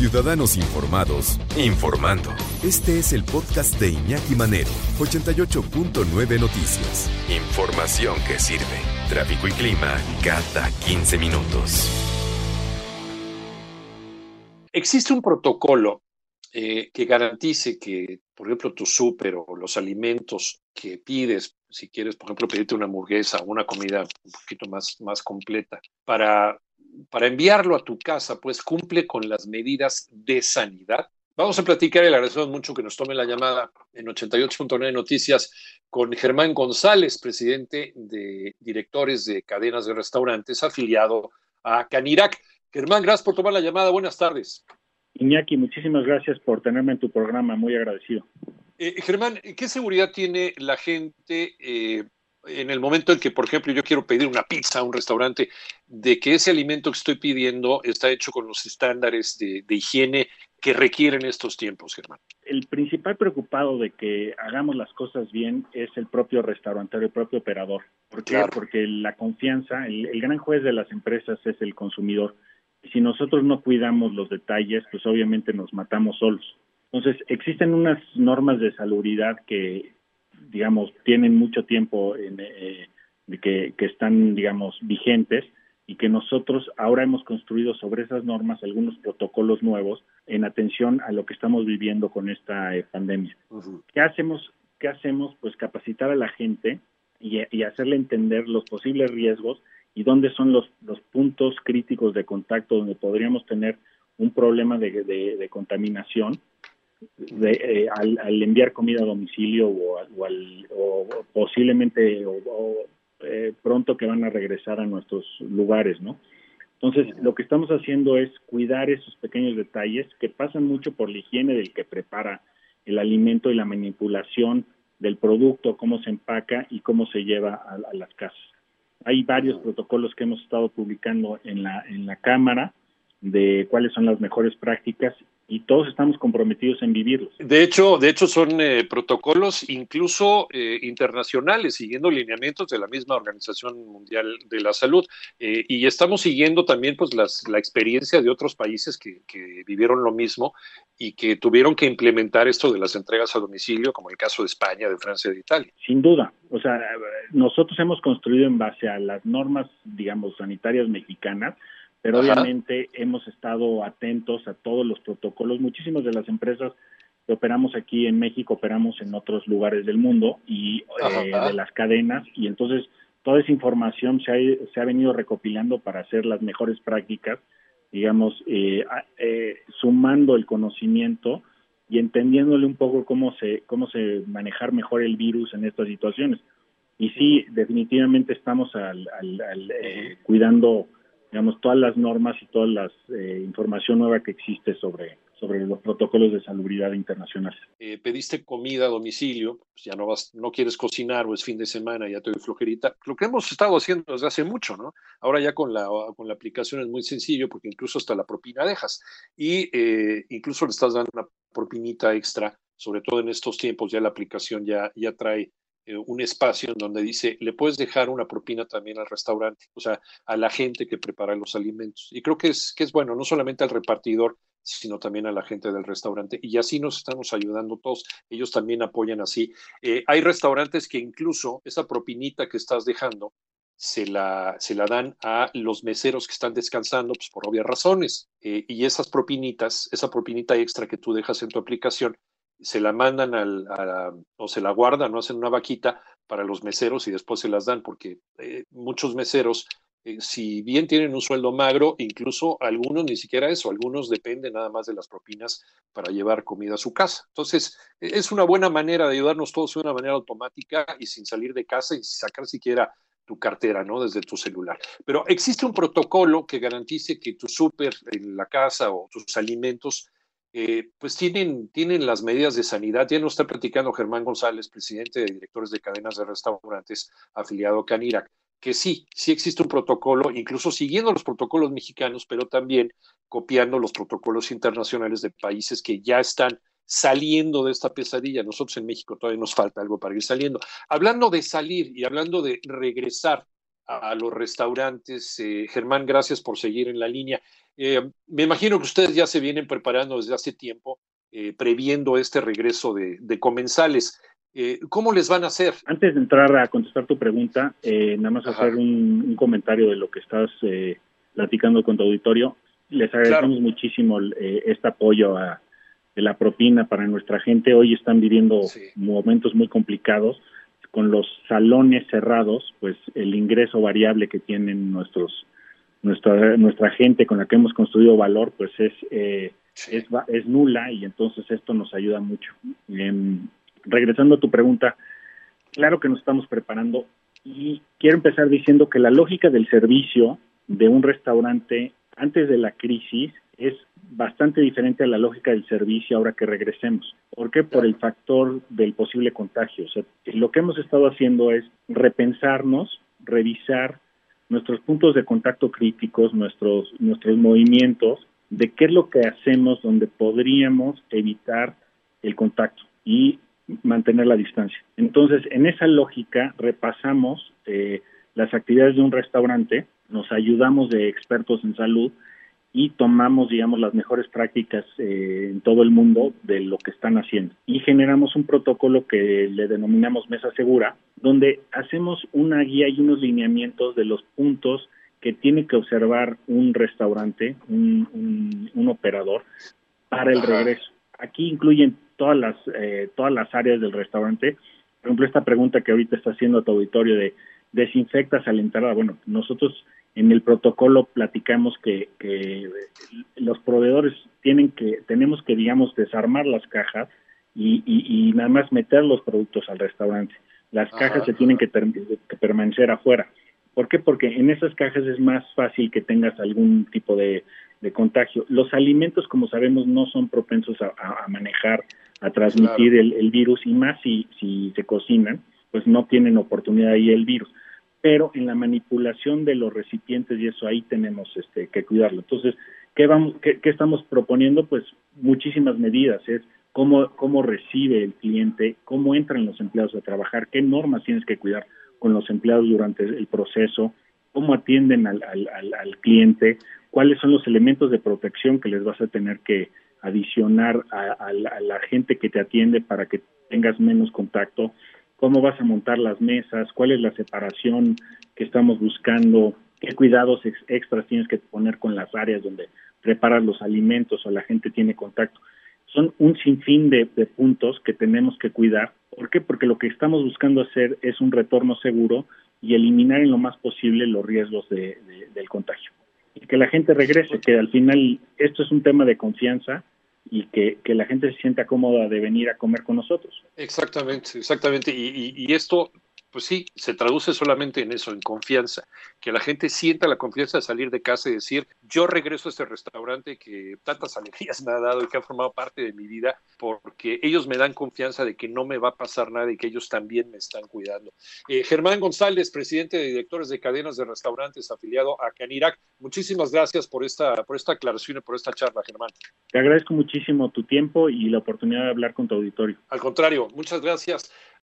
Ciudadanos Informados, informando. Este es el podcast de Iñaki Manero, 88.9 Noticias. Información que sirve. Tráfico y clima cada 15 minutos. Existe un protocolo eh, que garantice que, por ejemplo, tu súper o los alimentos que pides, si quieres, por ejemplo, pedirte una hamburguesa o una comida un poquito más, más completa, para para enviarlo a tu casa, pues cumple con las medidas de sanidad. Vamos a platicar y le agradecemos mucho que nos tome la llamada en 88.9 Noticias con Germán González, presidente de directores de cadenas de restaurantes afiliado a Canirac. Germán, gracias por tomar la llamada. Buenas tardes. Iñaki, muchísimas gracias por tenerme en tu programa. Muy agradecido. Eh, Germán, ¿qué seguridad tiene la gente eh, en el momento en que, por ejemplo, yo quiero pedir una pizza a un restaurante, de que ese alimento que estoy pidiendo está hecho con los estándares de, higiene que requieren estos tiempos, Germán? El principal preocupado de que hagamos las cosas bien es el propio restaurantero, el propio operador. ¿Por qué? Porque la confianza, el, el gran juez de las empresas es el consumidor. Y si nosotros no cuidamos los detalles, pues obviamente nos matamos solos. Entonces, existen unas normas de salubridad que digamos, tienen mucho tiempo en, eh, que, que están, digamos, vigentes y que nosotros ahora hemos construido sobre esas normas algunos protocolos nuevos en atención a lo que estamos viviendo con esta eh, pandemia. ¿Qué hacemos? ¿Qué hacemos? Pues capacitar a la gente y, y, hacerle entender los posibles riesgos y dónde son los, los puntos críticos de contacto donde podríamos tener un problema de, de, de contaminación de, eh, al, enviar comida a domicilio o, o, posiblemente o, eh, pronto que van a regresar a nuestros lugares, ¿no? Entonces, lo que estamos haciendo es cuidar esos pequeños detalles que pasan mucho por la higiene del que prepara el alimento y la manipulación del producto, cómo se empaca y cómo se lleva a, a las casas. Hay varios protocolos que hemos estado publicando en la, en la Cámara de cuáles son las mejores prácticas y todos estamos comprometidos en vivirlos. De hecho, de hecho son eh, protocolos incluso eh, internacionales, siguiendo lineamientos de la misma Organización Mundial de la Salud. Eh, y estamos siguiendo también pues las, la experiencia de otros países que, que, vivieron lo mismo y que tuvieron que implementar esto de las entregas a domicilio, como el caso de España, de Francia, de Italia. Sin duda. O sea, nosotros hemos construido en base a las normas, digamos, sanitarias mexicanas, pero obviamente hemos estado atentos a todos los protocolos. Muchísimas de las empresas que operamos aquí en México operamos en otros lugares del mundo y eh, de las cadenas y entonces toda esa información se ha, se ha venido recopilando para hacer las mejores prácticas, digamos, eh, eh, sumando el conocimiento y entendiéndole un poco cómo se cómo se manejar mejor el virus en estas situaciones. Y sí, definitivamente estamos al, al, cuidando digamos, todas las normas y toda la eh, información nueva que existe sobre, sobre los protocolos de salubridad internacionales. Eh, pediste comida a domicilio, pues ya no vas, no quieres cocinar o es fin de semana, ya te doy flojerita. Lo que hemos estado haciendo desde hace mucho, ¿no? Ahora ya con la, con la aplicación es muy sencillo porque incluso hasta la propina dejas y eh, incluso le estás dando una propinita extra, sobre todo en estos tiempos ya la aplicación ya, ya trae eh, un espacio en donde dice, le puedes dejar una propina también al restaurante, o sea, a la gente que prepara los alimentos. Y creo que es, que es bueno, no solamente al repartidor, sino también a la gente del restaurante. Y así nos estamos ayudando todos. Ellos también apoyan así. Eh, hay restaurantes que incluso esa propinita que estás dejando se la, se la dan a los meseros que están descansando, pues por obvias razones. Eh, y esas propinitas, esa propinita extra que tú dejas en tu aplicación, se la mandan al, a, o se la guardan, no hacen una vaquita para los meseros y después se las dan, porque eh, muchos meseros, eh, si bien tienen un sueldo magro, incluso algunos ni siquiera eso, algunos dependen nada más de las propinas para llevar comida a su casa. Entonces, e, es una buena manera de ayudarnos todos de una manera automática y sin salir de casa y sin sacar siquiera tu cartera, ¿no? Desde tu celular. Pero existe un protocolo que garantice que tu súper en la casa o tus alimentos eh, pues tienen, tienen las medidas de sanidad. Ya nos está platicando Germán González, presidente de directores de cadenas de restaurantes afiliado a Canirac, que sí, sí existe un protocolo, incluso siguiendo los protocolos mexicanos, pero también copiando los protocolos internacionales de países que ya están saliendo de esta pesadilla. Nosotros en México todavía nos falta algo para ir saliendo. Hablando de salir y hablando de regresar a, los restaurantes. Eh, Germán, gracias por seguir en la línea. Eh, me imagino que ustedes ya se vienen preparando desde hace tiempo, previendo este regreso de, comensales. ¿Cómo les van a hacer? Antes de entrar a contestar tu pregunta, nada más hacer un, comentario de lo que estás platicando con tu auditorio. Les agradecemos muchísimo este apoyo a, de la propina para nuestra gente. Hoy están viviendo momentos muy complicados con los salones cerrados, pues el ingreso variable que tienen nuestros nuestra nuestra gente con la que hemos construido valor, pues es eh, es, es, nula y entonces esto nos ayuda mucho. Em, regresando a tu pregunta, claro que nos estamos preparando y quiero empezar diciendo que la lógica del servicio de un restaurante antes de la crisis es bastante diferente a la lógica del servicio ahora que regresemos. ¿Por qué? Por el factor del posible contagio. O sea, lo que hemos estado haciendo es repensarnos, revisar nuestros puntos de contacto críticos, nuestros, nuestros movimientos, de qué es lo que hacemos donde podríamos evitar el contacto y mantener la distancia. Entonces, en esa lógica, repasamos eh, las actividades de un restaurante, nos ayudamos de expertos en salud y tomamos, digamos, las mejores prácticas eh, en todo el mundo de lo que están haciendo. Y generamos un protocolo que le denominamos Mesa Segura, donde hacemos una guía y unos lineamientos de los puntos que tiene que observar un restaurante, un, un, operador, para el regreso. Aquí incluyen todas las, eh, todas las áreas del restaurante. Por ejemplo, esta pregunta que ahorita está haciendo tu auditorio de desinfectas al entrar. Bueno, nosotros en el protocolo platicamos que, los proveedores tienen que, tenemos que, digamos, desarmar las cajas y, nada más meter los productos al restaurante. Las cajas se tienen que, permanecer afuera. ¿Por qué? Porque en esas cajas es más fácil que tengas algún tipo de, contagio. Los alimentos, como sabemos, no son propensos a, manejar, a transmitir el, el, virus y más si, si se cocinan, pues no tienen oportunidad ahí el virus pero en la manipulación de los recipientes y eso ahí tenemos este, que cuidarlo. Entonces, ¿qué, vamos, qué, estamos proponiendo? Pues muchísimas medidas, es cómo, cómo recibe el cliente, cómo entran los empleados a trabajar, qué normas tienes que cuidar con los empleados durante el proceso, cómo atienden al, al, al, cliente, cuáles son los elementos de protección que les vas a tener que adicionar a la gente que te atiende para que tengas menos contacto cómo vas a montar las mesas, cuál es la separación que estamos buscando, qué cuidados extras tienes que poner con las áreas donde preparas los alimentos o la gente tiene contacto. Son un sinfín de, puntos que tenemos que cuidar. ¿Por qué? Porque lo que estamos buscando hacer es un retorno seguro y eliminar en lo más posible los riesgos del contagio. Y que la gente regrese, que al final esto es un tema de confianza y que, que, la gente se sienta cómoda de venir a comer con nosotros. Exactamente, exactamente. Y, y, y esto pues sí, se traduce solamente en eso, en confianza, que la gente sienta la confianza de salir de casa y decir, yo regreso a este restaurante que tantas alegrías me ha dado y que ha formado parte de mi vida, porque ellos me dan confianza de que no me va a pasar nada y que ellos también me están cuidando. Eh, Germán González, presidente de directores de cadenas de restaurantes afiliado a Canirac, muchísimas gracias por esta, por esta aclaración y por esta charla, Germán. Te agradezco muchísimo tu tiempo y la oportunidad de hablar con tu auditorio. Al contrario, muchas gracias.